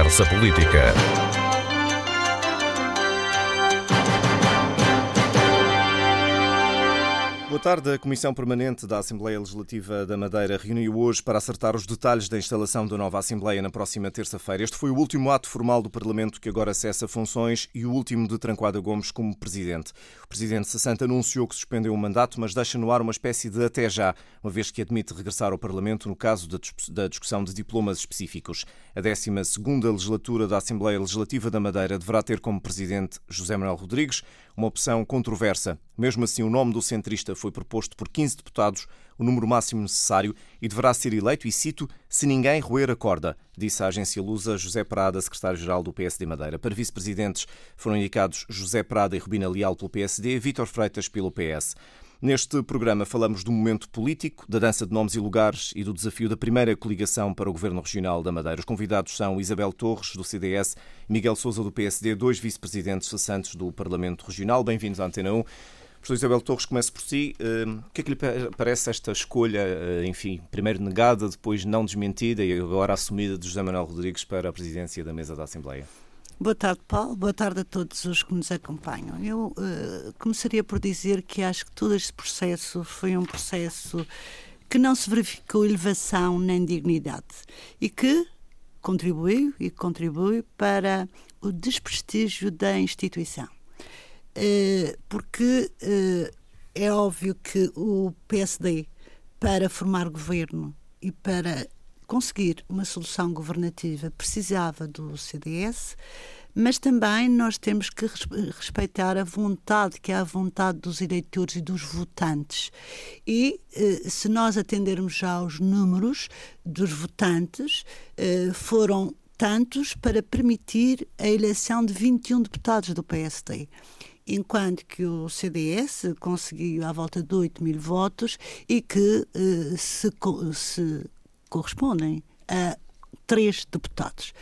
conversa política. Boa tarde. A Comissão Permanente da Assembleia Legislativa da Madeira reuniu hoje para acertar os detalhes da instalação da nova Assembleia na próxima terça-feira. Este foi o último ato formal do Parlamento que agora cessa funções e o último de Tranquada Gomes como Presidente. O Presidente Sassanta anunciou que suspendeu o mandato, mas deixa no ar uma espécie de até já, uma vez que admite regressar ao Parlamento no caso da discussão de diplomas específicos. A 12ª Legislatura da Assembleia Legislativa da Madeira deverá ter como Presidente José Manuel Rodrigues, uma opção controversa. Mesmo assim, o nome do centrista foi proposto por 15 deputados, o número máximo necessário, e deverá ser eleito, e cito, se ninguém roer a corda, disse a agência Lusa José Prada, secretário-geral do PSD Madeira. Para vice-presidentes foram indicados José Prada e Rubina Leal pelo PSD, Vítor Freitas pelo PS. Neste programa falamos do momento político, da dança de nomes e lugares e do desafio da primeira coligação para o Governo Regional da Madeira. Os convidados são Isabel Torres, do CDS, Miguel Souza, do PSD, dois vice-presidentes cessantes do Parlamento Regional. Bem-vindos à Antena 1. Professor Isabel Torres, começo por si. Hum, o que é que lhe parece esta escolha, eh, enfim, primeiro negada, depois não desmentida e agora assumida de José Manuel Rodrigues para a presidência da mesa da Assembleia? Boa tarde, Paulo. Boa tarde a todos os que nos acompanham. Eu uh, começaria por dizer que acho que todo este processo foi um processo que não se verificou elevação nem dignidade e que contribuiu e contribui para o desprestígio da instituição. Uh, porque uh, é óbvio que o PSD, para formar governo e para conseguir uma solução governativa precisava do CDS, mas também nós temos que respeitar a vontade, que é a vontade dos eleitores e dos votantes. E eh, se nós atendermos já aos números dos votantes, eh, foram tantos para permitir a eleição de 21 deputados do PSD enquanto que o CDS conseguiu à volta de 8 mil votos e que eh, se, se correspondem a três deputados.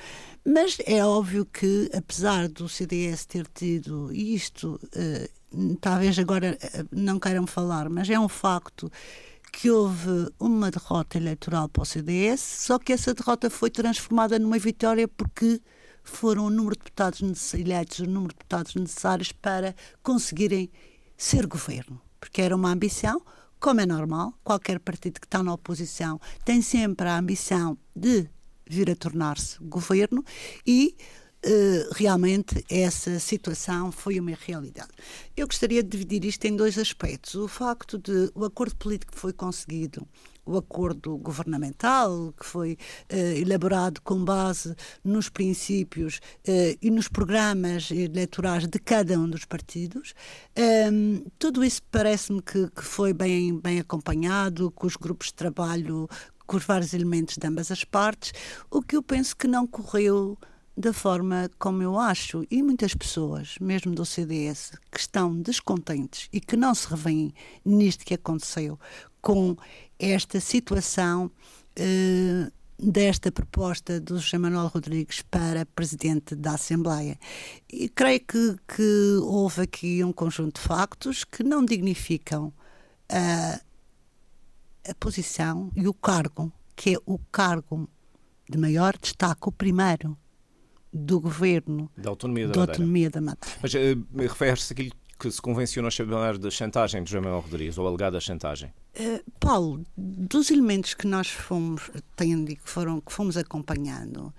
Mas é óbvio que, apesar do CDS ter tido isto, uh, talvez agora uh, não queiram falar, mas é um facto que houve uma derrota eleitoral para o CDS, só que essa derrota foi transformada numa vitória porque foram o número de deputados eleitos, o número de deputados necessários para conseguirem ser governo, porque era uma ambição como é normal, qualquer partido que está na oposição tem sempre a ambição de vir a tornar-se governo e uh, realmente essa situação foi uma realidade. Eu gostaria de dividir isto em dois aspectos. O facto de o acordo político que foi conseguido o acordo governamental que foi uh, elaborado com base nos princípios uh, e nos programas eleitorais de cada um dos partidos. Um, ehm, tudo isso parece-me que, que, foi bem, bem acompanhado, com os grupos de trabalho, com os vários elementos de ambas as partes, o que eu penso que não correu da forma como eu acho, e muitas pessoas, mesmo do CDS, que estão descontentes e que não se revêem nisto que aconteceu, com esta situação eh, desta proposta do José Manuel Rodrigues para presidente da Assembleia. E creio que, que houve aqui um conjunto de factos que não dignificam a, a posição e o cargo, que é o cargo de maior destaque, o primeiro do governo da autonomia da, da. Autonomia da Madeira. Mas uh, refere-se àquilo que se convencionou chamar de chantagem de João Manuel Rodrigues, ou alegada chantagem? Uh, Paulo, dos elementos que nós fomos, tenho, que, foram, que fomos acompanhando,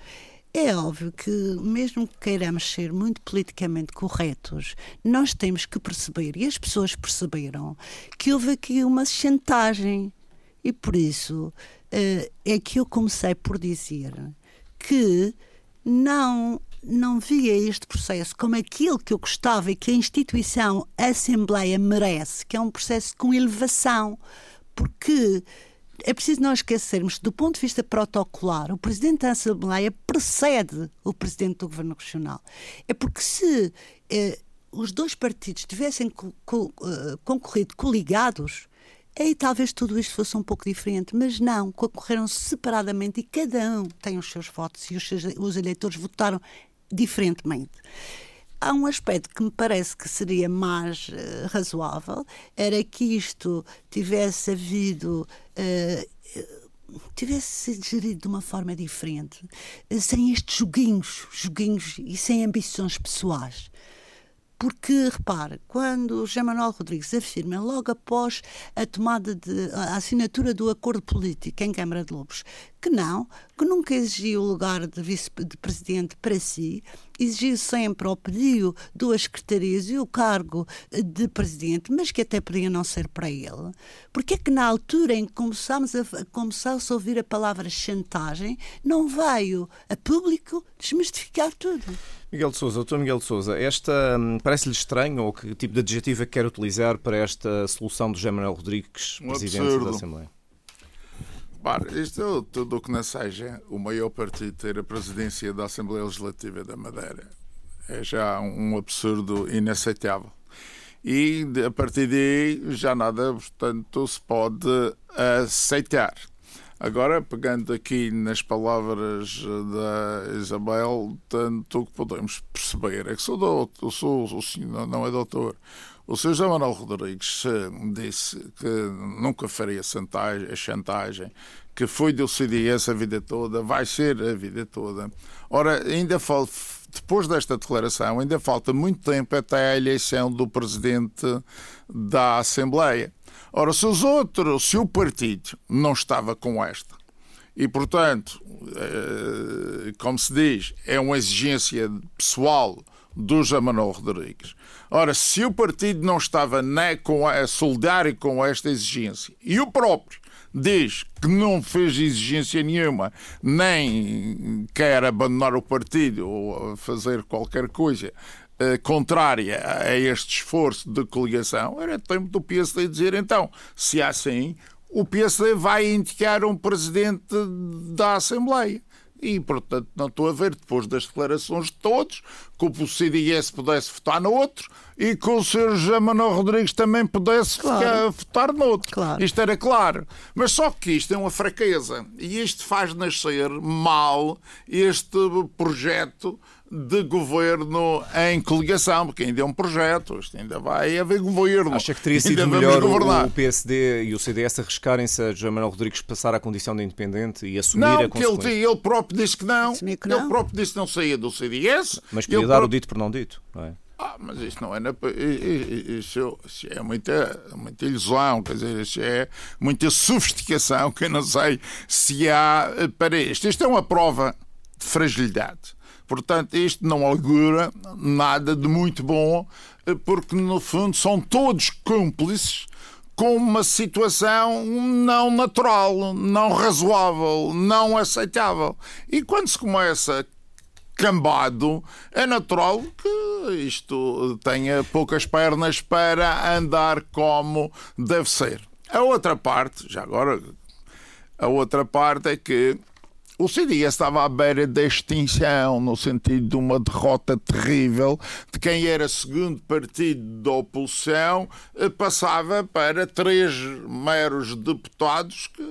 é óbvio que, mesmo que queiramos ser muito politicamente corretos, nós temos que perceber, e as pessoas perceberam, que houve aqui uma chantagem. E por isso uh, é que eu comecei por dizer que não não via este processo como aquilo que eu gostava e que a instituição a Assembleia merece, que é um processo com elevação, porque é preciso não esquecermos, do ponto de vista protocolar, o Presidente da Assembleia precede o Presidente do Governo Regional. É porque se eh, os dois partidos tivessem co co uh, concorrido coligados, aí talvez tudo isto fosse um pouco diferente, mas não, concorreram separadamente e cada um tem os seus votos e os, seus, os eleitores votaram diferentemente. Há um aspecto que me parece que seria mais uh, razoável, era que isto tivesse havido uh, tivesse sido gerido de uma forma diferente, sem estes joguinhos, joguinhos e sem ambições pessoais. Porque, repare, quando José Manuel Rodrigues afirma, logo após a tomada de a assinatura do acordo político em Câmara de Lobos, que não, que nunca exigiu o lugar de vice-presidente para si, exigiu sempre ou pediu duas secretarias e o cargo de presidente, mas que até podia não ser para ele. Porque é que na altura em que começámos a, começou-se a ouvir a palavra chantagem, não veio a público desmistificar tudo? Miguel de Sousa, doutor Miguel de Sousa, esta hum, parece-lhe estranho ou que tipo de adjetivo é que quer utilizar para esta solução do José Manuel Rodrigues, um presidente absurdo. da Assembleia? Para, isto é tudo o que não seja o maior partido ter a presidência da Assembleia Legislativa da Madeira. É já um absurdo inaceitável. E a partir daí já nada, portanto, se pode aceitar. Agora, pegando aqui nas palavras da Isabel, tanto o que podemos perceber é que sou, doutor, sou senhor, não é doutor, o Sr. José Manuel Rodrigues disse que nunca faria chantagem, chantagem, que foi do CDS a vida toda, vai ser a vida toda. Ora, ainda falta, depois desta declaração, ainda falta muito tempo até a eleição do presidente da Assembleia. Ora, se os outros, se o partido não estava com esta, e portanto, eh, como se diz, é uma exigência pessoal do José Manuel Rodrigues. Ora, se o partido não estava né, com a, solidário com esta exigência e o próprio diz que não fez exigência nenhuma, nem quer abandonar o partido ou fazer qualquer coisa eh, contrária a este esforço de coligação, era tempo do PSD dizer então, se é assim, o PSD vai indicar um presidente da Assembleia. E, portanto, não estou a ver, depois das declarações de todos, que o CDS pudesse votar no outro e que o Sr. José Manuel Rodrigues também pudesse Claro. ficar- votar no outro. Claro. Isto era claro. Mas só que isto é uma fraqueza. E isto faz nascer mal este projeto de governo em coligação, porque ainda é um projeto, isto ainda vai haver governo. Acha que teria sido melhor governar. o, o PSD e o CDS arriscarem-se a José Manuel Rodrigues passar à condição de independente e assumir Não, a porque ele, consequência? ele próprio disse que não. Que Ele não. próprio disse que não saía do CDS. Mas Ele podia dar o próprio- dito por não dito, não é? Ah, mas isso não é na... isso é muita, muita ilusão, quer dizer, isso é muita sofisticação que eu não sei se há eh, para isto. Isto é uma prova de fragilidade. Portanto, isto não augura nada de muito bom, eh, porque no fundo são todos cúmplices com uma situação não natural, não razoável, não aceitável. E quando se começa cambado, é natural que isto tenha poucas pernas para andar como deve ser. A outra parte, já agora, a outra parte é que o CDS estava à beira da extinção, no sentido de uma derrota terrível de quem era segundo partido da oposição, eh, passava para três meros deputados que,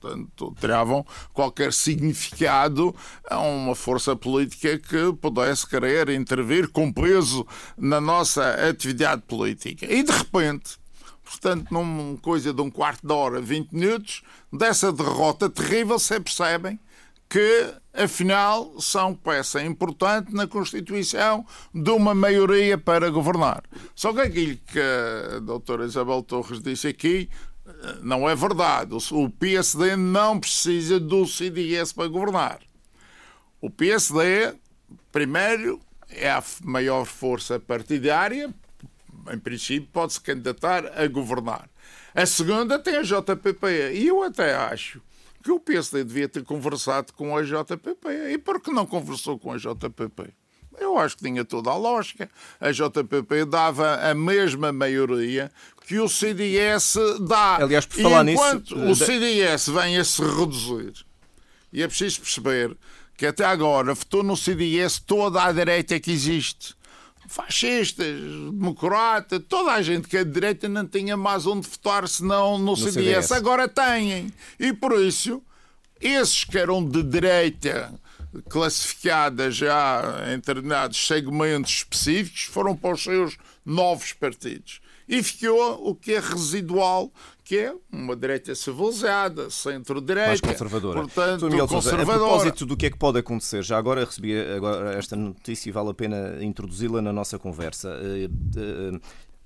portanto, tiravam qualquer significado a uma força política que pudesse querer intervir com peso na nossa atividade política. E, de repente, portanto, numa coisa de um quarto de hora, 20 minutos, dessa derrota terrível, se percebem que, afinal, são peça importante na constituição de uma maioria para governar. Só que aquilo que a doutora Isabel Torres disse aqui eh, não é verdade. O PSD não precisa do CDS para governar. O PSD, primeiro, é a maior força partidária, em princípio, pode-se candidatar a governar. A segunda tem a JPP. E eu até acho que o PSD devia ter conversado com a JPP. E por que não conversou com a JPP? Eu acho que tinha toda a lógica. A JPP dava a mesma maioria que o CDS dá. Aliás, por falar nisso, enquanto eh, o CDS vem a se reduzir, e é preciso perceber que até agora votou no CDS toda a direita que existe. Fascistas, democratas, toda a gente que é de direita não tinha mais onde votar senão no, CDS. CDS. Agora têm. E por isso, esses que eram de direita classificadas já em determinados segmentos específicos foram para os seus novos partidos. E ficou o que é residual, que é uma direita civilizada, centro-direita. Mais conservadora. Portanto, Miguel conservadora. a propósito do que é que pode acontecer, já agora recebi agora esta notícia e vale a pena introduzi-la na nossa conversa. Uh, uh,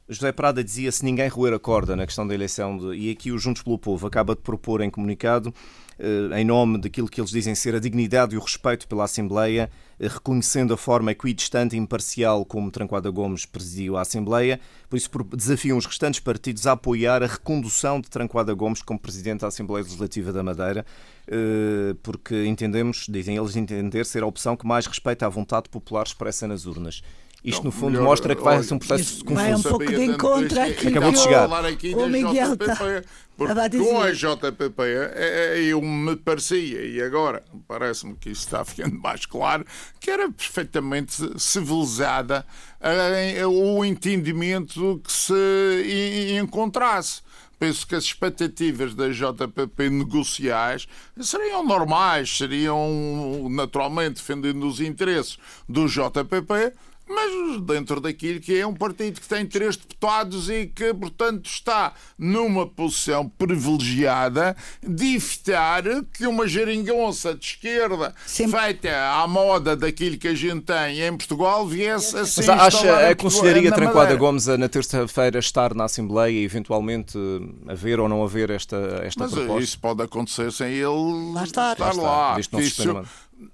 José Prada dizia se ninguém roer a corda na questão da eleição, de, e aqui o Juntos pelo Povo acaba de propor em comunicado, eh, em nome daquilo que eles dizem ser a dignidade e o respeito pela Assembleia, eh, reconhecendo a forma equidistante e imparcial como Tranquada Gomes presidiu a Assembleia, por isso desafiam os restantes partidos a apoiar a recondução de Tranquada Gomes como Presidente da Assembleia Legislativa da Madeira, eh, porque entendemos, dizem eles entender, ser a opção que mais respeita a vontade popular expressa nas urnas. Isto, no fundo, melhor, mostra que vai ser um processo confuso. Vai um pouco de encontro aqui. Acabou de chegar. O Miguel está com a JPP eu me parecia, e agora parece-me que isso está ficando mais claro, que era perfeitamente civilizada o entendimento que se encontrasse penso que as expectativas da JPP negociais seriam normais, seriam naturalmente defendendo os interesses do JPP, mas dentro daquilo que é um partido que tem três deputados e que, portanto, está numa posição privilegiada de evitar que uma geringonça de esquerda Sempre. feita à moda daquilo que a gente tem em Portugal viesse a ser. Mas acha, aconselharia Tranquada Gomes a na terça-feira estar na Assembleia e eventualmente haver ou não haver esta, esta mas proposta? Isso pode acontecer sem ele lá estar, estar lá. lá. Isso,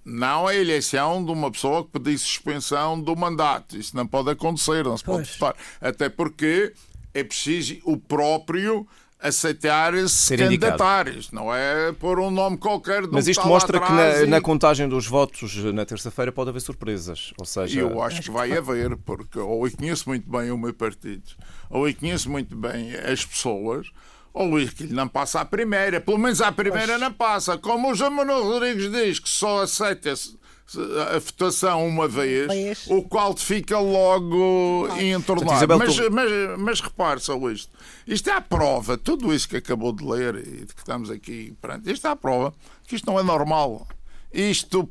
não a eleição de uma pessoa que pedisse suspensão do mandato. Isso não pode acontecer, não se pode votar. Até porque é preciso o próprio aceitar se candidatar. Isto não é pôr um nome qualquer Mas isto mostra que na, e... na, contagem dos votos na terça-feira pode haver surpresas. Ou seja... Eu acho que vai haver, porque ou eu conheço muito bem o meu partido, ou eu conheço muito bem as pessoas ou Luís que não passa à primeira, pelo menos à primeira não passa. Como o João Manuel Rodrigues diz que só aceita a votação uma vez, o qual fica logo entornado. Mas, mas, mas repare só isto. Isto é a prova, tudo isso que acabou de ler e de que estamos aqui perante, isto é a prova que isto não é normal. Isto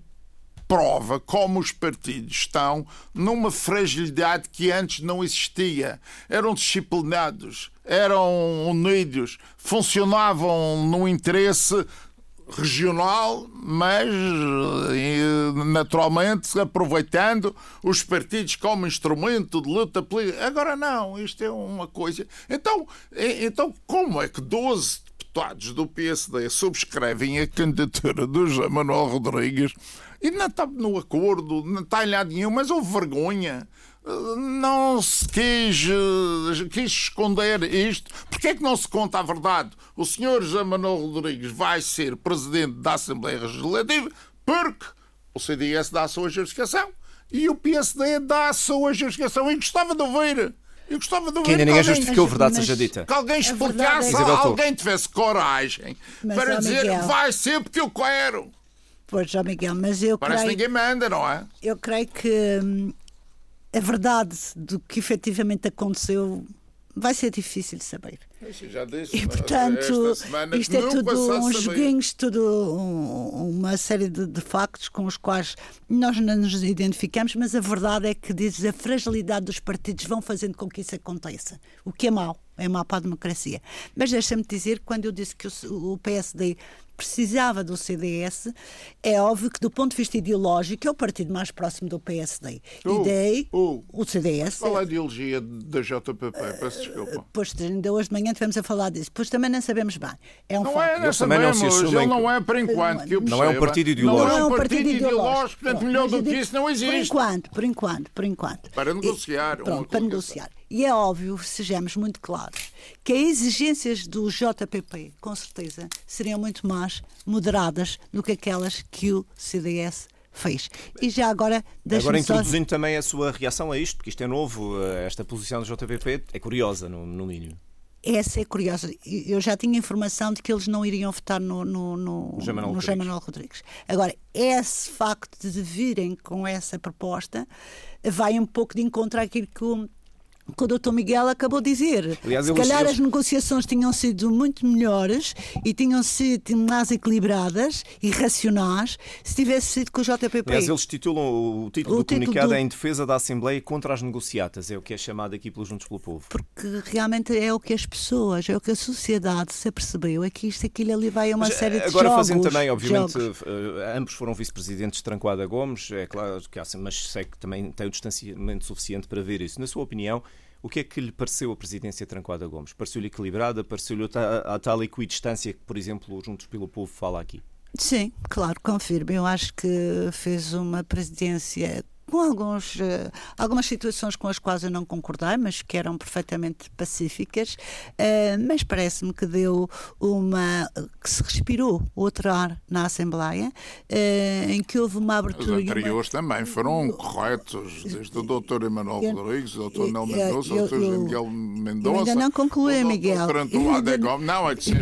prova como os partidos estão numa fragilidade que antes não existia. Eram disciplinados, eram unidos, funcionavam no interesse regional, mas eh, naturalmente aproveitando os partidos como instrumento de luta política. Agora não, isto é uma coisa. Então, então como é que 12 deputados do PSD subscrevem a candidatura do José Manuel Rodrigues e não está no acordo, não está em lado nenhum, mas houve vergonha. Não se quis, quis esconder isto. Porquê é que não se conta a verdade? O senhor José Manuel Rodrigues vai ser presidente da Assembleia Legislativa porque o CDS dá a sua justificação e o PSD dá a sua justificação. E gostava de ouvir. Eu gostava de ouvir. Que ainda ninguém justificou a verdade, seja dita. Que alguém explicasse, é alguém tivesse coragem mas, para dizer Miguel... vai ser porque eu quero. Pois, João Miguel, mas eu Parece creio... que ninguém manda, não é? Eu creio que hum, a verdade do que efetivamente aconteceu vai ser difícil de saber. Já disse, e portanto, isto é tudo uns joguinhos, tudo um, uma série de, de, factos com os quais nós não nos identificamos, mas a verdade é que dizes a fragilidade dos partidos vão fazendo com que isso aconteça, o que é mau, é mau para a democracia. Mas deixa-me dizer, quando eu disse que o, o PSD precisava do CDS, é óbvio que, do ponto de vista ideológico, é o partido mais próximo do PSD. Uh, e daí, uh, o CDS. Qual é a ideologia da JPP? Peço desculpa. Pois, ainda hoje de manhã tivemos a falar disso. Pois também não sabemos bem. É um não facto. É, não sabemos. Não, se ele não é, por enquanto, que eu Não é um partido ideológico. Não é um partido ideológico. Portanto, melhor do que isso não existe. Por enquanto, por enquanto, por enquanto. Para negociar. E, pronto, para negociar. E é óbvio, sejamos muito claros, que as exigências do JPP, com certeza, seriam muito mais moderadas do que aquelas que o CDS fez. E já agora Agora introduzindo só... também a sua reação a isto, porque isto é novo, eh, esta posição do JPP é curiosa, no, no mínimo. Essa é curiosa. Eu já tinha informação de que eles não iriam votar no, no, no, no José Manuel Rodrigues. Agora, esse facto de virem com essa proposta vai um pouco de encontro àquilo que o que o doutor Miguel acabou de dizer. Aliás, Se calhar as negociações tinham sido muito melhores e tinham sido mais equilibradas e racionais se tivesse sido com o JPP. Aliás, eles titulam o título o do título comunicado do... é em defesa da Assembleia contra as negociatas, é o que é chamado aqui pelos Juntos pelo Povo. Porque realmente é o que as pessoas, é o que a sociedade se apercebeu, é que isto, aquilo ali vai a uma Mas, série de agora jogos. Agora fazendo também, obviamente, uh, ambos foram vice-presidentes de Trancoada Gomes, é claro que há, mas sei que também tem o distanciamento suficiente para ver isso. Na sua opinião, o que é que lhe pareceu a presidência Trancoada Gomes? Pareceu-lhe equilibrada? Pareceu-lhe a tal equidistância que, por exemplo, Juntos pelo Povo fala aqui? Sim, claro, confirmo. Eu acho que fez uma presidência com alguns, uh, algumas situações com as quais eu não concordei, mas que eram perfeitamente pacíficas, uh, mas parece-me que deu uma. que se respirou outro ar na Assembleia, uh, em que houve uma abertura. Os anteriores uma... também foram corretos, desde o Dr. Emanuel eu, Rodrigues, o Dr. Nel Mendonça, o Dr. Miguel Mendonça. ainda não concluí, Miguel. Ainda... Não, é que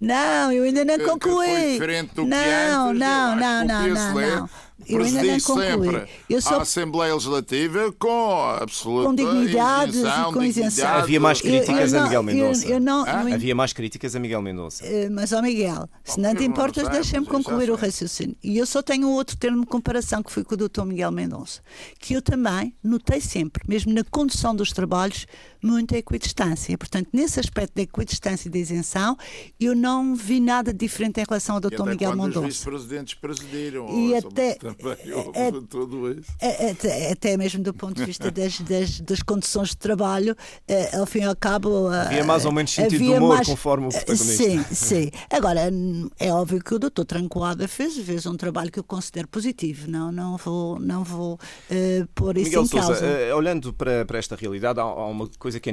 não, eu ainda não concluí. Que foi diferente do não, que antes, não, não, não, não, não eu ainda não concluí. Eu sou... a Assembleia Legislativa com absoluta com dignidade isenção, e com isenção. Havia mais críticas eu, eu a Miguel Mendonça. Eu, não, ah? Havia mais críticas a Miguel Mendonça. Uh, mas, ó Miguel, se não te importas, deixa-me concluir o raciocínio. E eu só tenho outro termo de comparação que foi com o Dr. Miguel Mendonça, que eu também notei sempre, mesmo na condução dos trabalhos, muita equidistância. Portanto, nesse aspecto da equidistância e da isenção, eu não vi nada diferente em relação ao Dr. Miguel Mendonça. Os vice-presidentes presidiram. E até, também houve é, tudo isso. É, até, até, mesmo do ponto de vista das, das, das condições de trabalho, é, ao fim e ao cabo. Havia mais ou menos sentido de humor, mais, conforme o protagonista. Sim, sim. Agora, é óbvio que o doutor Trancoada fez, fez um trabalho que eu considero positivo. Não, não vou, não vou uh, pôr isso Miguel em Sousa, causa. Uh, olhando para, para esta realidade, há, há uma coisa que é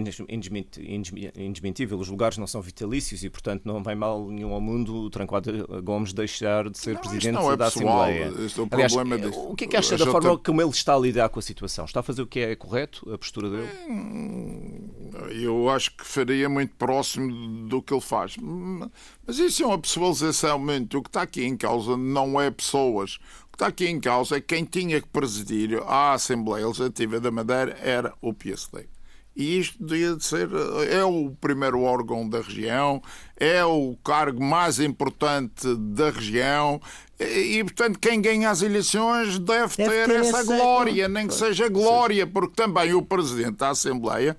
indesmentível. Os lugares não são vitalícios e, portanto, não vai mal nenhum ao mundo o Trancoada Gomes deixar de ser não, presidente é da pessoal, Assembleia. É Aliás, problema deste, o que é que acha da forma como ele está a lidar com a situação? Está a fazer o que é correto, a postura dele? Hum, eu acho que faria muito próximo do que ele faz. Mas isso é uma pessoalização muito. O que está aqui em causa não é pessoas. O que está aqui em causa é quem tinha que presidir a Assembleia Legislativa da Madeira era o PSD. E isto devia de ser. É o primeiro órgão da região, é o cargo mais importante da região. E, portanto, quem ganha as eleições deve, deve ter, ter, essa glória, nem que seja glória, porque também o Presidente da Assembleia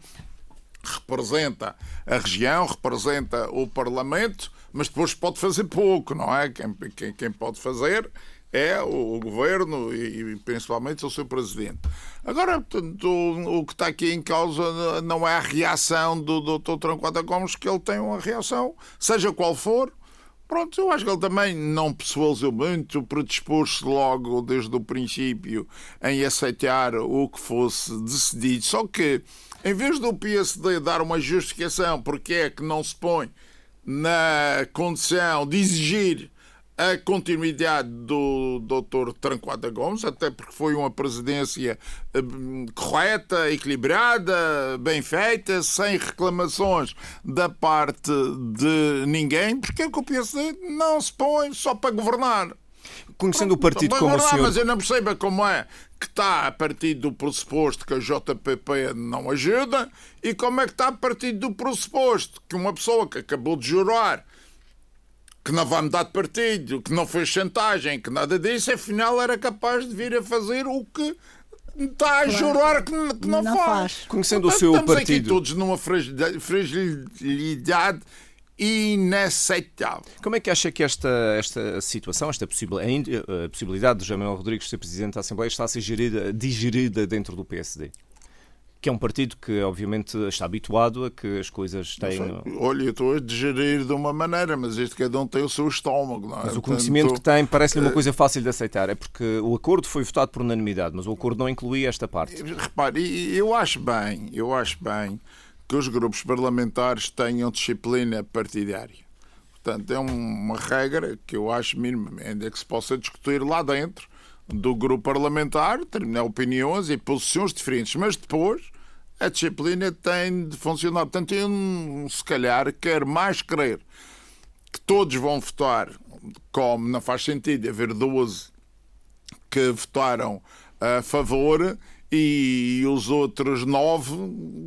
representa a região, representa o Parlamento, mas depois pode fazer pouco, não é? Quem, quem, quem pode fazer é o governo e, principalmente o seu presidente. Agora, portanto, o, que está aqui em causa não é a reação do Dr. Tranquata Gomes, que ele tem uma reação, seja qual for. Pronto, eu acho que ele também não persuaseu muito, predispôs-se logo desde o princípio em aceitar o que fosse decidido. Só que, em vez do PSD dar uma justificação porque é que não se põe na condição de exigir a continuidade do Dr. Tranquada Gomes, até porque foi uma presidência eh, correta, equilibrada, bem feita, sem reclamações da parte de ninguém, porque é que o PSD não se põe só para governar. Conhecendo o partido como o senhor... Mas eu não percebo como é que está a partir do pressuposto que a JPP não ajuda e como é que está a partir do pressuposto que uma pessoa que acabou de jurar que não vai mudar de partido, que não fez chantagem, que nada disso, afinal era capaz de vir a fazer o que está a jurar que, que não, não, faz. faz. Conhecendo Portanto, o seu estamos partido. Aqui todos numa fragilidade inaceitável. Como é que acha que esta, esta situação, esta possibilidade de Manuel Rodrigues ser Presidente da Assembleia está a ser gerida, digerida dentro do PSD? Que é um partido que, obviamente, está habituado a que as coisas têm. Olha, eu estou a digerir de uma maneira, mas este cada um tem o seu estômago. Não é? Mas o conhecimento Portanto, que tem parece-lhe uma coisa fácil de aceitar. É porque o acordo foi votado por unanimidade, mas o acordo não incluía esta parte. Repare, eu acho bem, eu acho bem que os grupos parlamentares tenham disciplina partidária. Portanto, é uma regra que eu acho minimamente é que se possa discutir lá dentro do grupo parlamentar, terminar opiniões e posições diferentes, mas depois a disciplina tem de funcionar. Portanto, eu, se calhar, quero mais crer que todos vão votar, como não faz sentido haver 12 que votaram a favor, e, e os outros nove,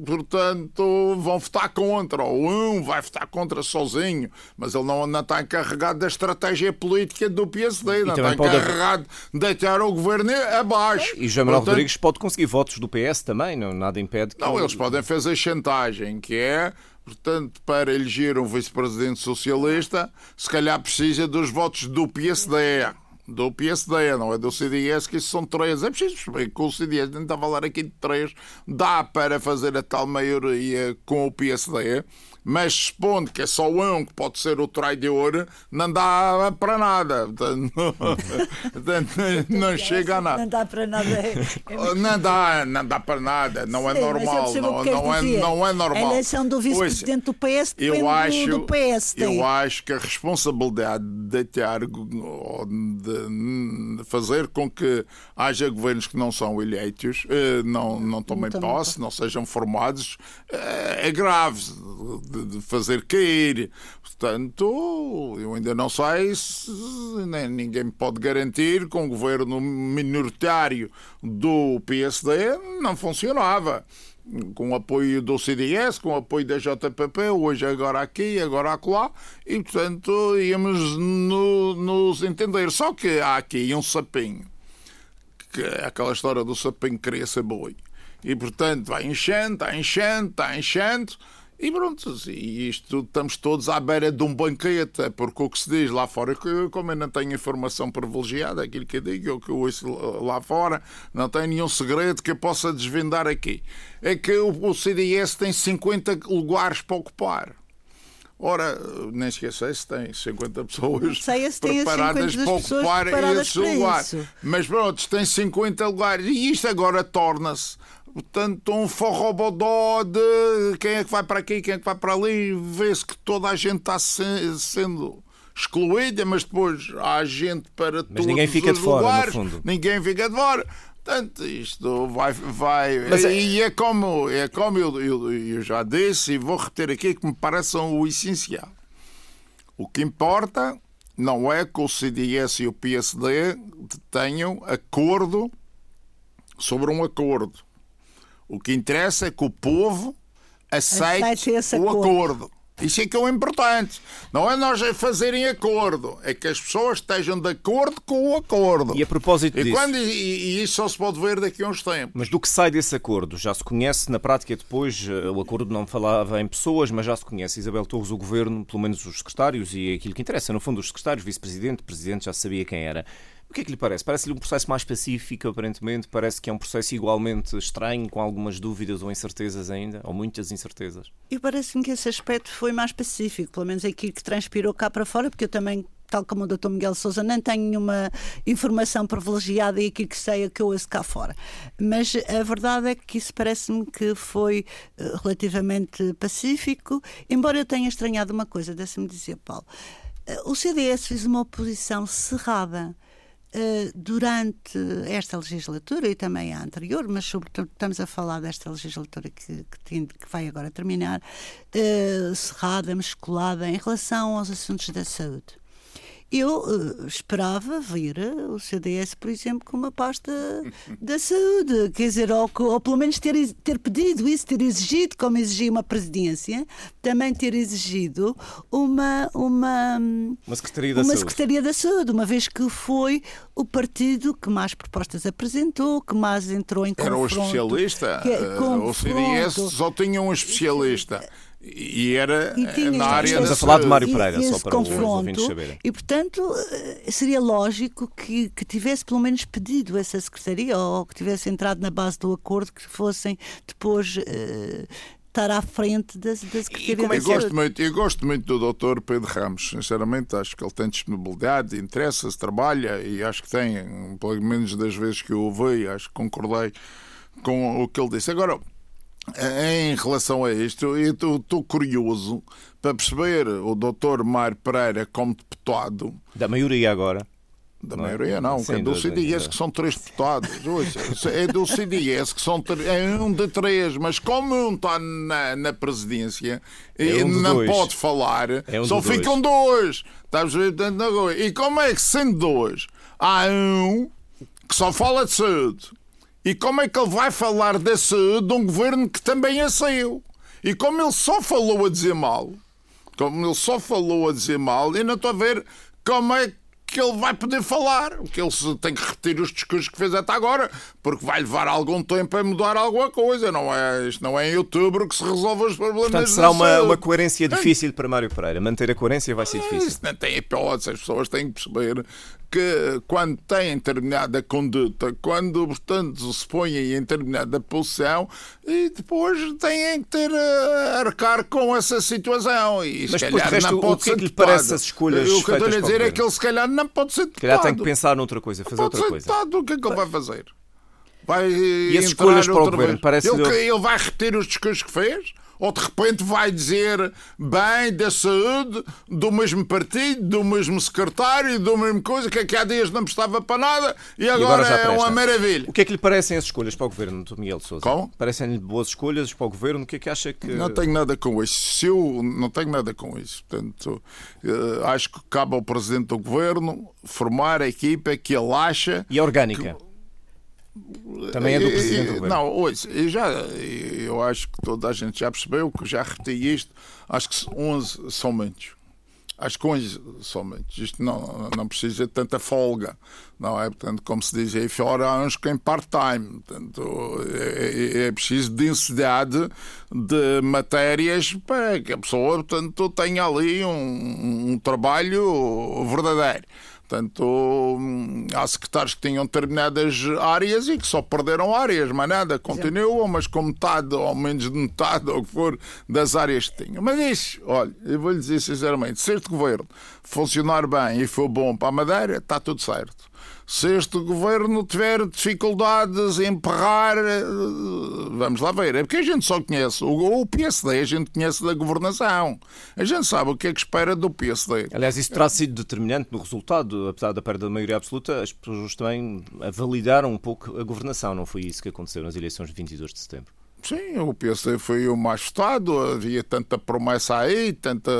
portanto, vão votar contra. Ou um vai votar contra sozinho, mas ele não, não está encarregado da estratégia política do PSD, não está encarregado de deitar o governo abaixo. E João Manuel Rodrigues pode conseguir votos do PS também, não, nada impede que. Não, eles podem fazer chantagem, que é portanto, para eleger um vice-presidente socialista, se calhar precisa dos votos do PSD do PSD, não é do CDS, que isso são três. É preciso perceber que o CDS, nem estava a falar aqui de três, dá para fazer a tal maioria com o PSD mas expondo que é só um que pode ser o traidor, não dá para nada. Portanto, não chega a nada. Não dá para nada. Não dá, não dá para nada. Não é Sim, é normal. Não, não, é, não é normal. A eleição do vice-presidente do PS eu acho, do PS. Eu acho que a responsabilidade de ter, de fazer com que haja governos que não são eleitos, eh, não, não tomem posse, não sejam formados, eh, é grave de, fazer cair. Portanto, eu ainda não sei se nem, ninguém me pode garantir que um governo minoritário do PSD não funcionava com o apoio do CDS, com o apoio da JPP, hoje agora aqui, agora acolá, e portanto íamos no, nos entender. Só que há aqui um sapinho, que é aquela história do sapinho querer ser boi. E portanto vai enchendo, está enchendo, está enchendo, e pronto, e isto estamos todos à beira de um banquete, é porque o que se diz lá fora, como eu não tenho informação privilegiada, aquilo que eu digo, o que eu ouço lá fora, não tenho nenhum segredo que eu possa desvendar aqui, é que o CDS tem 50 lugares para ocupar. Ora, nem esqueci se tem 50 pessoas sei, preparadas para ocupar esse lugar. Mas pronto, tem 50 lugares. E isto agora torna-se Portanto, um forrobodó de quem é que vai para aqui, quem é que vai para ali, vê-se que toda a gente está sendo excluída, mas depois há gente para mas ninguém fica de fora, lugares, no fundo. ninguém fica de fora. Portanto, isto vai. vai mas é... E é como, é como eu, eu, eu já disse, e vou repetir aqui que me parece o essencial. O que importa não é que o CDS e o PSD tenham acordo sobre um acordo. O que interessa é que o povo aceite, aceite o acordo. acordo. Isso é que é o importante. Não é nós fazerem acordo, é que as pessoas estejam de acordo com o acordo. E a propósito e disso. Quando, e, e, isso só se pode ver daqui a uns tempos. Mas do que sai desse acordo? Já se conhece na prática depois, eh, o acordo não falava em pessoas, mas já se conhece. Isabel Torres, o governo, pelo menos os secretários e aquilo que interessa, no fundo, os secretários, vice-presidente, presidente, já sabia quem era. O que é que lhe parece? Parece-lhe um processo mais pacífico, aparentemente? Parece que é um processo igualmente estranho, com algumas dúvidas ou incertezas ainda? Ou muitas incertezas? E parece-me que esse aspecto foi mais pacífico, pelo menos aquilo que transpirou cá para fora, porque eu também tal como o Dr. Miguel Souza, não tenho nenhuma informação privilegiada e aquilo que sei é que eu ouço cá fora. Mas a verdade é que isso parece-me que foi eh, relativamente pacífico, embora eu tenha estranhado uma coisa, deixa-me dizer, Paulo. Eh, o CDS fez uma oposição cerrada durante esta legislatura e também a anterior, mas sobretudo estamos a falar desta legislatura que, que, que vai agora terminar, uh, cerrada, musculada em relação aos assuntos da saúde. Eu uh, esperava ver o CDS, por exemplo, com uma pasta da saúde, quer dizer, ou, ou, pelo menos ter, ter pedido isso, ter exigido, como exigia uma presidência, também ter exigido uma, uma, uma, secretaria, da uma saúde. secretaria da Saúde, uma vez que foi o partido que mais propostas apresentou, que mais entrou em confronto. Era o especialista. Que, é, o CDS só tinha um especialista. E era e na área Estamos a falar de Mário Pereira, só para confronto, os saberem. E, portanto, eh, seria lógico que, que tivesse pelo menos pedido essa secretaria ou que tivesse entrado na base do acordo que fossem depois uh, estar à frente da, da Secretaria da eu gosto muito Eu gosto muito do Dr. Pedro Ramos, sinceramente, acho que ele tem disponibilidade, interessa-se, trabalha e acho que tem, pelo menos das vezes que eu ouvi, acho que concordei com o que ele disse. Agora, em relação a isto, eu estou curioso para perceber o Dr. Mário Pereira como deputado. Da maioria agora. Da não é? maioria não, Sim, é do CDS que são três deputados. é do CDS que são é um de três, mas como um está na, na presidência é um não dois. pode falar, é um só ficam dois. dois. E como é que sendo dois, há um que só fala de saúde E como é que ele vai falar da saúde de um governo que também a saiu? E como ele só falou a dizer mal, como ele só falou a dizer mal, eu não estou a ver como é que ele vai poder falar. Que ele tem que repetir os discursos que fez até agora, porque vai levar algum tempo a mudar alguma coisa. Não é, isto não é em outubro que se resolve os problemas. Portanto, será uma, uma coerência difícil para Mário Pereira. Manter a coerência vai ser É, difícil. Isso não tem hipótese. As pessoas têm que perceber que quando têm determinada conduta, quando, portanto, se põem em determinada posição, e depois têm que ter a arcar com essa situação. E Mas se depois, calhar de resto, não o pode que é ser que lhe deputado. parece as escolhas O que eu estou a o dizer é que ele, se calhar, não pode ser deputado. Se calhar tem que pensar noutra coisa, fazer pode outra ser coisa. deputado. O que é que ele vai fazer? Vai as entrar escolhas para o governo? vez? Parece-lhe- ele, ele vai repetir os discursos que fez? Ou de repente vai dizer bem da saúde, do mesmo partido, do mesmo secretário, do mesmo coisa, que aqui há dias não prestava para nada e E agora, é uma maravilha. O que é que lhe parecem as escolhas para o governo, Dr. Miguel de Sousa? Como? Parecem-lhe boas escolhas para o governo? O que é que acha que. Não tenho nada com isso. Se eu não tenho nada com isso. Portanto, eh, acho que cabe ao Presidente do Governo formar a equipa que ele acha E a orgânica? Também é do Presidente Governo. Não, ouça, eu, já, eu acho que toda a gente já percebeu que já repeti isto. Acho que 11 são muitos. Acho que 11 são muitos. Isto não, não precisa de tanta folga. Não é? Portanto, como se diz aí fora, há uns que em part-time. Portanto, é, é- é preciso densidade de matérias para que a pessoa portanto, tenha ali um, um trabalho verdadeiro. Portanto, hum, há secretários que tinham determinadas áreas e que só perderam áreas, mas nada, continuam, mas com metade ou menos de metade, ou o que for, das áreas que tinham. Mas isso, olha, eu vou lhe dizer sinceramente, se este governo funcionar bem e for bom para a Madeira, está tudo certo. Se este governo tiver dificuldades em emperrar, eh, vamos lá ver. É porque a gente só conhece, o, o PSD a gente conhece da governação. A gente sabe o que é que espera do PSD. Aliás, isso terá sido determinante no resultado, apesar da perda da maioria absoluta, as pessoas também validaram um pouco a governação, não foi isso que aconteceu nas eleições de 22 de setembro? Sim, o PSD foi o mais votado, havia tanta promessa aí, tanta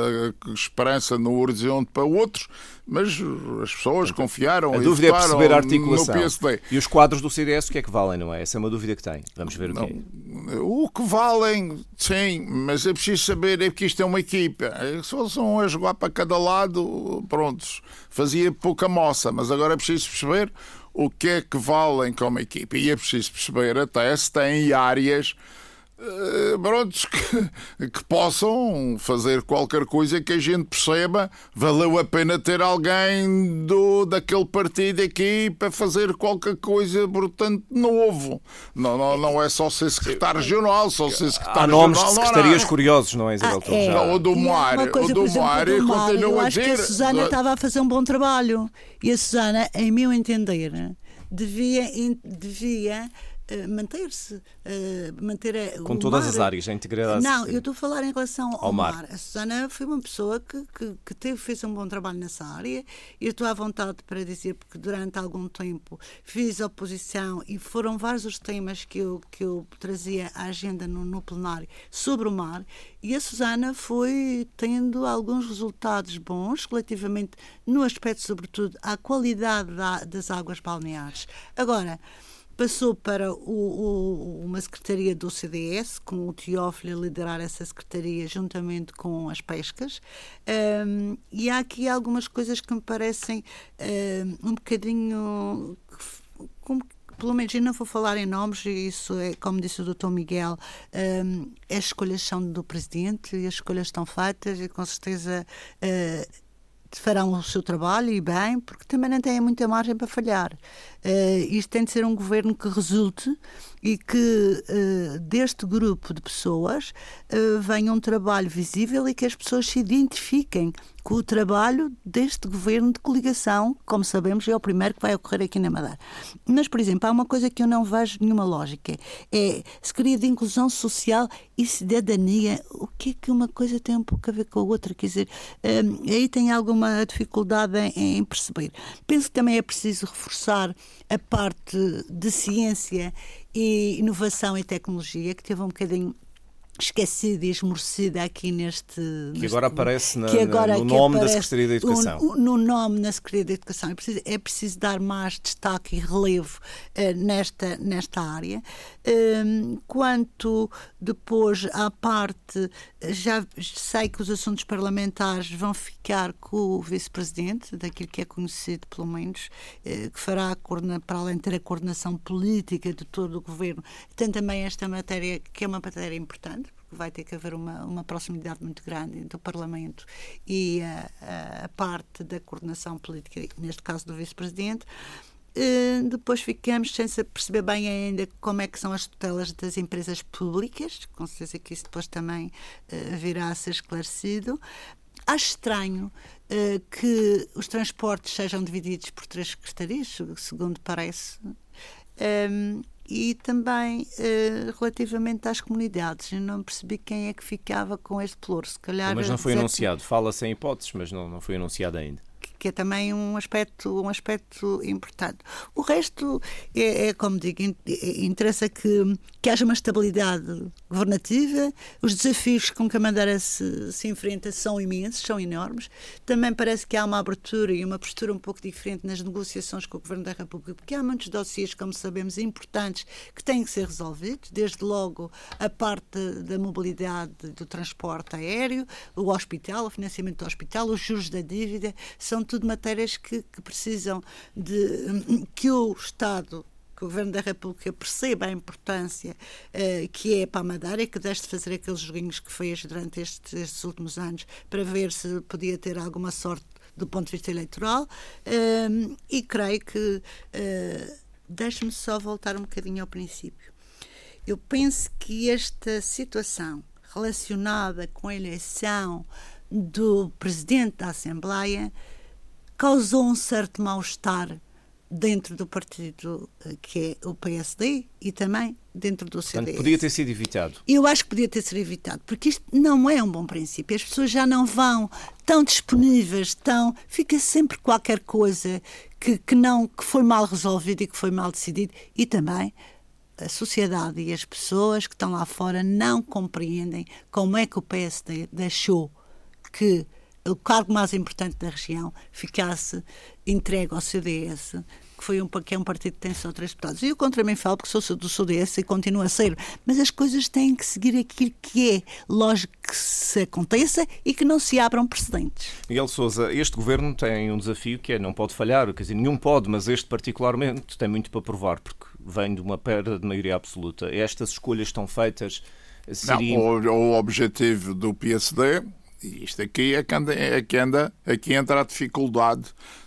esperança no horizonte para outros, mas as pessoas confiaram A e dúvida é perceber a no articulação. PSD. E os quadros do CDS, o que é que valem, não é? Essa é uma dúvida que tem. Vamos ver o que é. O que valem, sim, mas é preciso saber é que isto é uma equipa. Se fosse um a jogar para cada lado, prontos, fazia pouca moça, mas agora é preciso perceber o que é que valem como equipa. E é preciso perceber até se têm áreas eh, prontos, que, que possam fazer qualquer coisa que a gente perceba valeu a pena ter alguém do, daquele partido aqui para fazer qualquer coisa, portanto, novo. Não, não, não é só ser secretário regional, só ser secretário Há nomes de regional. não, secretarias não. curiosos, não é, Isabel Ah, é. Já- O do coisa, o do continuo eu a acho que a dizer. Susana estava a fazer um bom trabalho. E a Susana, em meu entender, devia, devia eh, manter-se, eh, manter a- Com todas mar. as áreas, a integridade. Não, eu estou a falar em relação ao, Ao mar. mar. A Susana foi uma pessoa que, que, que teve, fez um bom trabalho nessa área e eu estou à vontade para dizer, porque durante algum tempo fiz oposição e foram vários os temas que eu, que eu trazia à agenda no, no plenário sobre o mar e a Susana foi tendo alguns resultados bons relativamente no aspecto, sobretudo, à qualidade da- das águas balneares. Agora, passou para o- o- uma secretaria do CDS, com o Teófilo a liderar essa secretaria juntamente com as pescas. Ahm, e há aqui algumas coisas que me parecem ahm, um bocadinho. como pelo menos eu não vou falar em nomes, e isso é, como disse o Dr. Miguel, ahm, as escolhas são do Presidente e as escolhas estão feitas e com certeza ah, farão o seu trabalho e bem, porque também não têm muita margem para falhar. Eh, isto tem de ser um governo que resulte e que eh, deste grupo de pessoas eh, venha um trabalho visível e que as pessoas se identifiquem com o trabalho deste governo de coligação, como sabemos, é o primeiro que vai ocorrer aqui na Madeira. Mas, por exemplo, há uma coisa que eu não vejo nenhuma lógica. É se queria de inclusão social e cidadania. O que é que uma coisa tem um pouco a ver com a outra? Quer dizer, hum, aí tem alguma dificuldade em, em perceber. Penso que também é preciso reforçar a parte de ciência e inovação e tecnologia, que teve um bocadinho esquecida e esmorecida aqui neste. Que neste, agora aparece na, que agora no nome da Secretaria da Educação. Um, no nome na Secretaria da Educação. É preciso, é preciso dar mais destaque e relevo uh, nesta, nesta área. Um, quanto depois à parte, já sei que os assuntos parlamentares vão ficar com o vice-presidente, daquilo que é conhecido, pelo menos, uh, que fará, para além de ter a coordenação política de todo o governo, tem também esta matéria, que é uma matéria importante vai ter que haver uma, uma proximidade muito grande entre o Parlamento e a, a parte da coordenação política, neste caso do Vice-Presidente. Uh, depois ficamos sem perceber bem ainda como é que são as tutelas das empresas públicas, com certeza que isso depois também uh, virá a ser esclarecido. Acho estranho uh, que os transportes sejam divididos por três secretarias, segundo parece. Um, e também uh, relativamente às comunidades. Eu não percebi quem é que ficava com este pluro. Se calhar, mas não foi anunciado. Fala-se em hipóteses, mas não, não foi anunciado ainda que é também um aspecto, um aspecto importante. O resto é, é como digo, interessa que, que haja uma estabilidade governativa, os desafios com que a Madeira se, se enfrenta são imensos, são enormes. Também parece que há uma abertura e uma postura um pouco diferente nas negociações com o Governo da República, porque há muitos dossiês, como sabemos, importantes que têm que ser resolvidos, desde logo a parte da mobilidade do transporte aéreo, o hospital, o financiamento do hospital, os juros da dívida, são tudo matérias que, que precisam de que o Estado que o Governo da República perceba a importância uh, que é para a Madeira que deixe de fazer aqueles joguinhos que fez durante estes, estes, últimos anos para ver se podia ter alguma sorte do ponto de vista eleitoral. Uh, e creio que. Uh, Deixe-me só voltar um bocadinho ao princípio. Eu penso que esta situação relacionada com a eleição do presidente da Assembleia causou um certo mal-estar dentro do partido eh, que é o PSD e também dentro do CDS. Portanto, podia ter sido evitado. Eu acho que podia ter sido evitado, porque isto não é um bom princípio. As pessoas já não vão tão disponíveis, tão fica sempre qualquer coisa que, que não que foi mal resolvido e que foi mal decidido e também a sociedade e as pessoas que estão lá fora não compreendem como é que o PSD deixou que o cargo mais importante da região ficasse entregue ao CDS, que, foi um, que é um partido que tem só três deputados. E eu contra mim falo porque sou do CDS e continuo a ser. Mas as coisas têm que seguir aquilo que é lógico que se aconteça e que não se abram precedentes. Miguel Souza, este governo tem um desafio que é não pode falhar, quer dizer, nenhum pode, mas este particularmente tem muito para provar, porque vem de uma perda de maioria absoluta. Estas escolhas estão feitas. Seriam... Não, o, o objetivo do PSD e isto aqui é que anda, é que anda aqui entra a dificuldade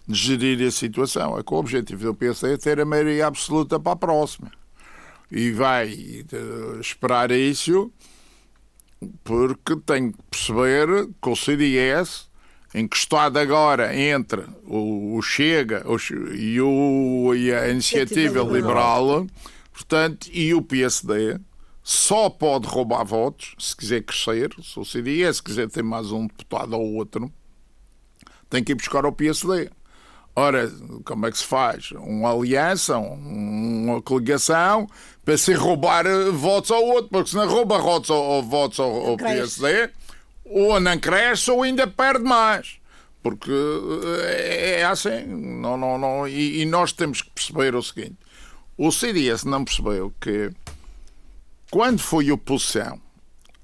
de gerir a situação. É que o objetivo do PSD é ter a maioria absoluta para a próxima. E vai eh, esperar isso porque tem que perceber que o CDS, encostado agora entre o, Chega e, o, e a Iniciativa Liberal, portanto, e o PSD, só pode roubar votos se quiser crescer, se o CDS quiser ter mais um deputado ou outro, tem que ir buscar ao PSD. Ora, como é que se faz? Uma aliança, uma coligação para se roubar votos ao outro, porque se não rouba votos ao, votos ao, ao PSD, ou não cresce ou ainda perde mais. Porque eh, é assim. Não, não, não. E, e nós temos que perceber o seguinte: o CDS não percebeu que quando foi oposição,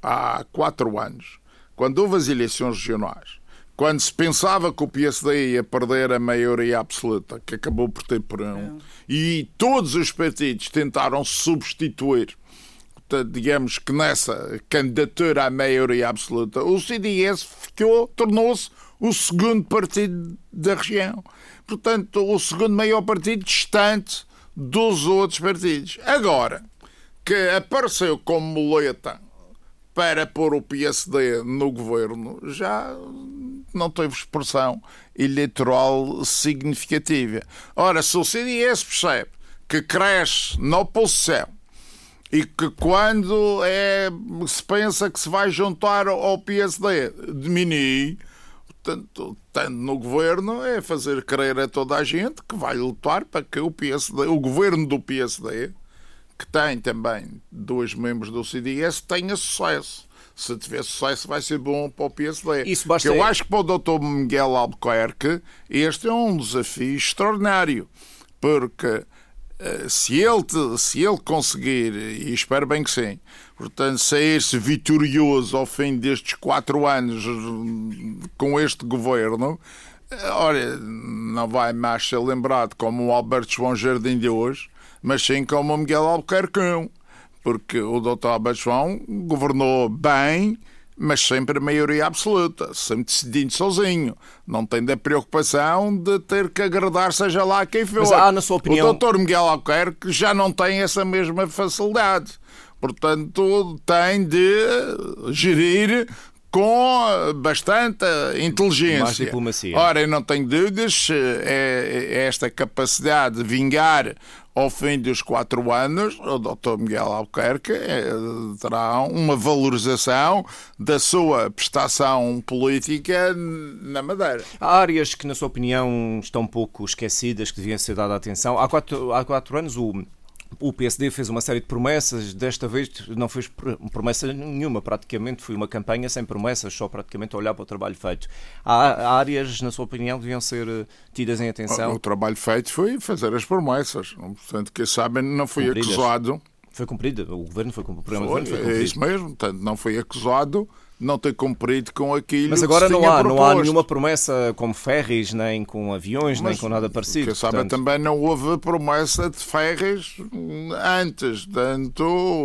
há quatro anos, quando houve as eleições regionais, quando se pensava que o PSD ia perder a maioria absoluta, que acabou por ter por um, é. e todos os partidos tentaram substituir, digamos que nessa candidatura à maioria absoluta, o CDS ficou, tornou-se o segundo partido da região. Portanto, o segundo maior partido distante dos outros partidos. Agora, que apareceu como muleta para pôr o PSD no governo já não teve expressão eleitoral significativa. Ora, se o CDS percebe que cresce na oposição e que quando é, se pensa que se vai juntar ao PSD diminui, portanto, tanto no governo é fazer crer a toda a gente que vai lutar para que o PSD, o governo do PSD que tem também dois membros do CDS, tenha sucesso. Se tiver sucesso, vai ser bom para o PSD. Isso basta... Eu acho que para o Dr. Miguel Albuquerque este é um desafio extraordinário, porque eh, se ele, se ele conseguir, e espero bem que sim, portanto, sair-se vitorioso ao fim destes quatro anos com este governo, eh, olha, não vai mais ser lembrado como o Alberto João Jardim de hoje, mas sim como o Miguel Albuquerque, porque o Dr. Alberto João governou bem, mas sempre a maioria absoluta, sempre decidindo sozinho. Não tem da preocupação de ter que agradar seja lá quem for. Mas há, na sua opinião... O doutor Miguel Albuquerque já não tem essa mesma facilidade. Portanto, tem de gerir com bastante inteligência. Mais diplomacia. Ora, eu não tenho dúvidas, é, é esta capacidade de vingar ao fim dos quatro anos, o Dr. Miguel Albuquerque eh, terá uma valorização da sua prestação política na Madeira. Há áreas que, na sua opinião, estão um pouco esquecidas, que deviam ser dada atenção. Há quatro, há quatro anos, o o PSD fez uma série de promessas, desta vez não fez promessa nenhuma, praticamente foi uma campanha sem promessas, só praticamente olhar para o trabalho feito. Há áreas, na sua opinião, que deviam ser eh, tidas em atenção? O, trabalho feito foi fazer as promessas, portanto, quem sabe não foi Cumpridas. acusado. Foi cumprido, o governo foi, o programa foi, foi cumprido. É isso mesmo, portanto, não foi acusado não ter cumprido com aquilo Mas agora não há, não há nenhuma promessa como ferries, nem com aviões, Mas, nem com nada parecido. Que sabe, portanto... também não houve promessa de ferries antes. Tanto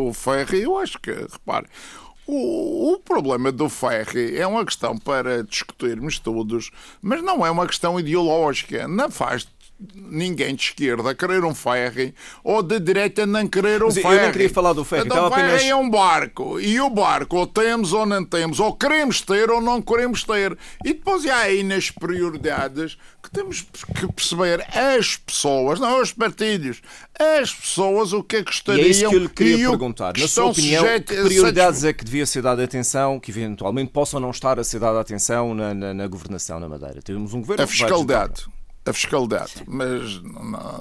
o ferry, eu acho que, repare, o, o, problema do ferry é uma questão para discutirmos todos, mas não é uma questão ideológica. Não faz ninguém de esquerda querer um ferry ou de direita não querer um Mas ferry. Eu nem queria falar do ferry. Então, ferry apenas... é um barco e o barco ou temos ou não temos, ou queremos ter ou não queremos ter. E depois há aí nas prioridades que temos que perceber as pessoas, não os partidos, as pessoas o que é que gostariam. E é isso que eu lhe queria perguntar. Na sua opinião, que prioridades é que devia ser dada atenção, que eventualmente possam não estar a ser dada atenção na, na, na governação na Madeira? Temos um governo a fiscalidade a fiscalidade, mas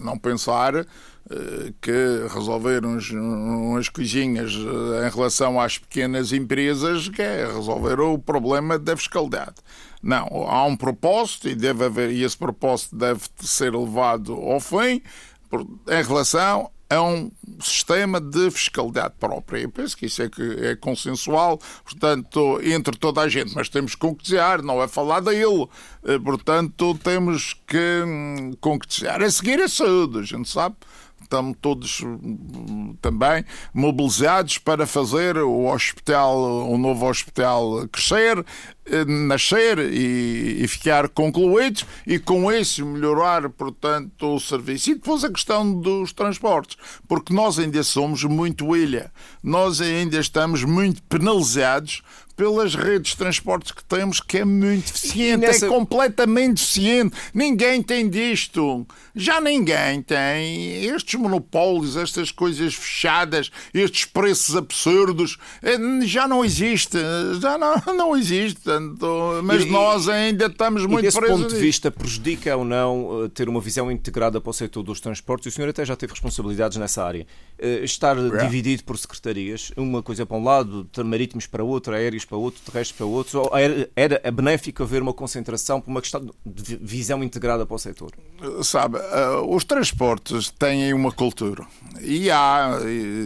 não pensar eh, que resolver uns, umas coisinhas eh, em relação às pequenas empresas que é resolver o problema da fiscalidade. Não, há um propósito e deve haver, e esse propósito deve ser levado ao fim em relação a um sistema de fiscalidade própria. Eu penso que isso é, que é consensual, portanto, entre toda a gente, mas temos que concretizar, não é falar dele. Eh, portanto, temos que hum, concretizar. A seguir a saúde, a gente sabe estamos todos hum, também mobilizados para fazer o hospital, o novo hospital crescer, eh, nascer e, e, ficar concluídos e com isso melhorar, portanto, o serviço. E depois a questão dos transportes, porque nós ainda somos muito ilha, nós ainda estamos muito penalizados pelas redes de transportes que temos, que é muito deficiente, nessa... é completamente deficiente. Ninguém tem disto. Já ninguém tem. Estes monopólios, estas coisas fechadas, estes preços absurdos, eh, já não existe. Já não, não existe. Mas e, nós ainda estamos muito presos. Desse ponto de vista, prejudica ou não eh, ter uma visão integrada para o setor dos transportes? O senhor até já teve responsabilidades nessa área. Eh, estar é. dividido por secretarias, uma coisa para um lado, marítimos para outro, aéreos para outro, terrestres para outro, era, era benéfico haver uma concentração por uma questão de visão integrada para o setor? Sabe, uh, os transportes têm uma cultura e há,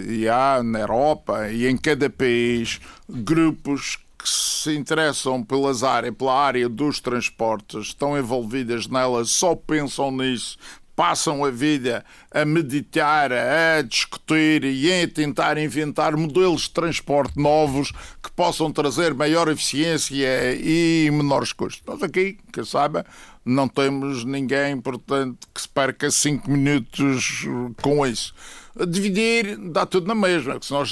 e há na Europa e em cada país grupos que se interessam pelas áreas, pela área dos transportes, estão envolvidas nelas, só pensam nisso, passam a vida a meditar, a discutir e a tentar inventar modelos de transporte novos que possam trazer maior eficiência e menores custos. Nós aqui, que saiba, não temos ninguém, portanto, que se perca cinco minutos com isso. Dividir dá tudo na mesma. Se nós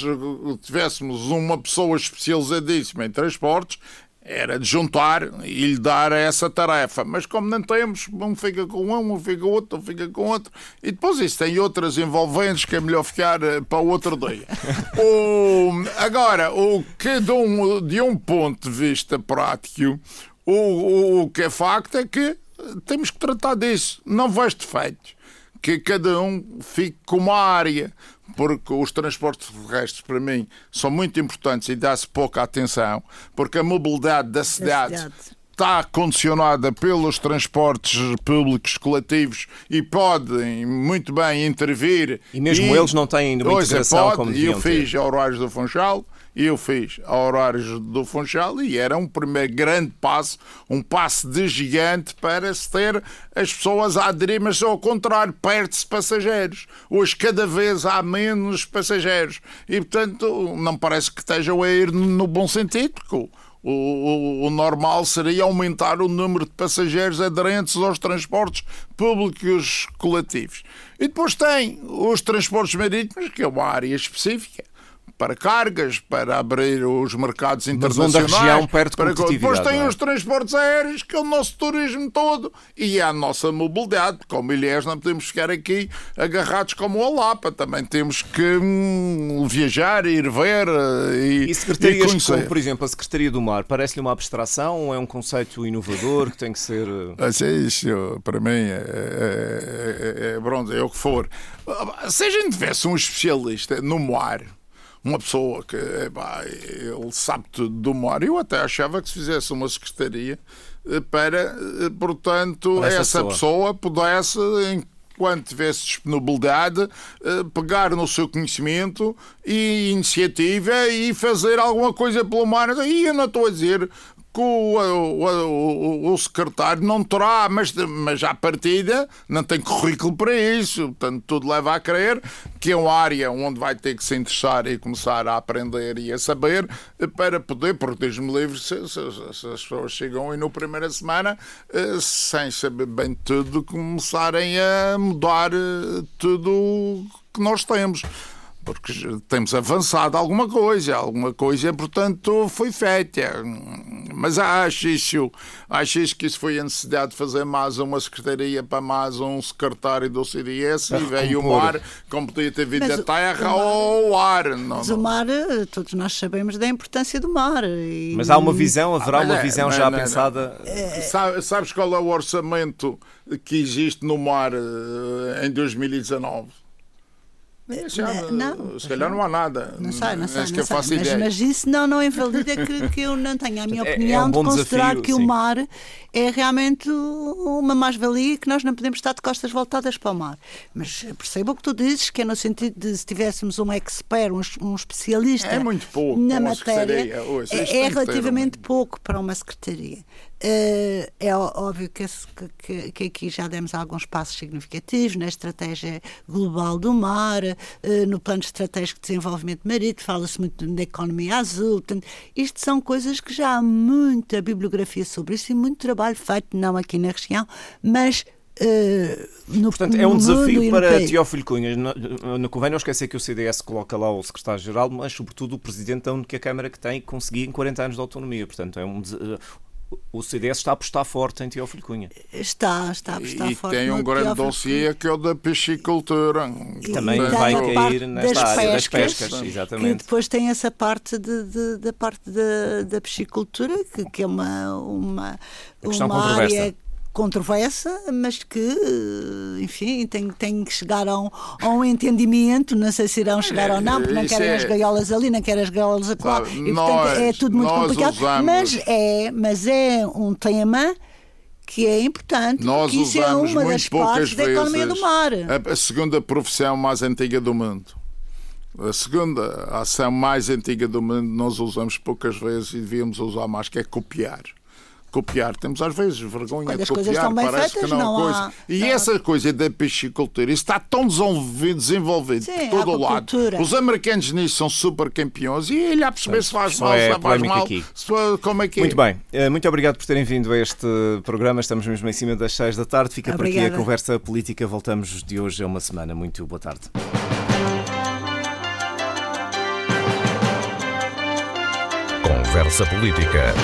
tivéssemos uma pessoa especializadíssima em transportes, era de juntar e lhe dar essa tarefa. Mas como não temos, um fica com um, um fica com outro, um fica com outro. E depois isso tem outras envolventes que é melhor ficar eh, para o outro dia. o, agora, o que de um, de um ponto de vista prático, o, o, o que é facto é que temos que tratar disso. Não vais defeitos que cada um fique com uma área, porque os transportes terrestres, para mim, são muito importantes e dá-se pouca atenção, porque a mobilidade da cidade, da cidade está condicionada pelos transportes públicos coletivos e podem muito bem intervir. E mesmo e, eles não têm uma integração pode, como Eu fiz horários do Funchal, eu fiz horários do Funchal e era um primeiro grande passo, um passo de gigante para se ter as pessoas a aderir, mas ao contrário, perde-se passageiros. Hoje cada vez há menos passageiros e, portanto, não parece que estejam a ir no bom sentido, porque o, o, o, normal seria aumentar o número de passageiros aderentes aos transportes públicos coletivos. E depois tem os transportes marítimos, que é uma área específica para cargas, para abrir os mercados internacionais. Mas onde a região perde para... Depois tem é? os transportes aéreos, que é o nosso turismo todo, e é a nossa mobilidade. Como Ilhéus não podemos ficar aqui agarrados como a Lapa. Também temos que hum, viajar, ir ver eh, e, e secretarias e como, por exemplo, a Secretaria do Mar, parece-lhe uma abstração ou é um conceito inovador que tem que ser... É isso, para mim, é, é, é, é, pronto, é o que for. Se a gente tivesse um especialista no mar uma pessoa que epá, ele sabe tudo do mar. Eu até achava que se fizesse uma secretaria eh, para, eh, portanto, essa, essa pessoa. pessoa pudesse, enquanto tivesse disponibilidade, eh, pegar no seu conhecimento e iniciativa e fazer alguma coisa pelo mar. E eu não estou a dizer que o, o, o, o, secretário não terá, mas, mas à partida não tem currículo para isso. Portanto, tudo leva a crer que é uma área onde vai ter que se interessar e começar a aprender e a saber para poder, porque Deus me livre, se, se, se, as pessoas chegam e no primeira semana, eh, sem saber bem tudo, começarem a mudar eh, tudo que nós temos porque temos avançado alguma coisa, alguma coisa, portanto, foi feita. Mas acho isso, acho isso que isso foi a necessidade de fazer mais uma secretaria para mais um secretário do CDS e veio o mar, como podia ter vindo da terra ou ar. Não, mas o mar, todos nós sabemos da importância do mar. E... Mas há uma visão, haverá ah, uma é, visão já não, pensada. Não. É... Sabes qual é o orçamento que existe no mar eh, em 2019? Já, não, se calhar não há nada. Não sei, não sei. Não que sei. Mas, mas, isso não, não invalida que, que eu não tenha a minha opinião é, é um de considerar desafio, que sim. o mar é realmente uma mais-valia que nós não podemos estar de costas voltadas para o mar. Mas percebo o que tu dizes, que é no sentido de se tivéssemos um expert, um, um especialista é muito pouco na matéria, é, é relativamente pouco para uma secretaria. Uh, é óbvio que, que, que, aqui já demos alguns passos significativos na estratégia global do mar, uh, no plano estratégico de desenvolvimento marítimo, fala-se muito da economia azul. Portanto, isto são coisas que já há muita bibliografia sobre isso e muito trabalho feito, não aqui na região, mas Uh, no, Portanto, é um desafio para Teófilo Cunha. No, convém não esquecer que o CDS coloca lá o secretário-geral, mas, sobretudo, o presidente da única Câmara que tem conseguir em 40 anos de autonomia. Portanto, é um, o CDS está a apostar forte em Teófilo Cunha. Está, está a apostar e forte. E tem um grande dossiê que é o da piscicultura. Que também vai cair nesta das área pescas, das pescas, exatamente. Que depois tem essa parte de, de da parte da, da piscicultura, que, que é uma, uma, uma área controversa, mas que, enfim, tem, tem que chegar a um, a um entendimento, não sei se irão chegar ou não, porque não querem é... as gaiolas ali, não querem as gaiolas acolá, e portanto é tudo muito complicado, usamos... mas, é, mas é um tema que é importante, Nós que isso é uma das partes da economia do mar. A, a segunda profissão mais antiga do mundo. A segunda ação mais antiga do mundo nós usamos poucas vezes e devíamos usar mais, que é copiar copiar. Temos às vezes vergonha Quando de copiar, parece feitas, que não, não coisa. Há, e não essa há... coisa da piscicultura, isso está tão desenvolvido, desenvolvido Sim, por todo o lado. Os americanos nisso são super campeões e ele a perceber se faz mal, é se faz mal, aqui. Se, como é que é. Muito bem, eh, muito obrigado por terem vindo a este programa. Estamos mesmo em cima das seis da tarde. Fica Obrigada. por aqui a conversa política. Voltamos de hoje a uma semana. Muito boa tarde. Conversa Política.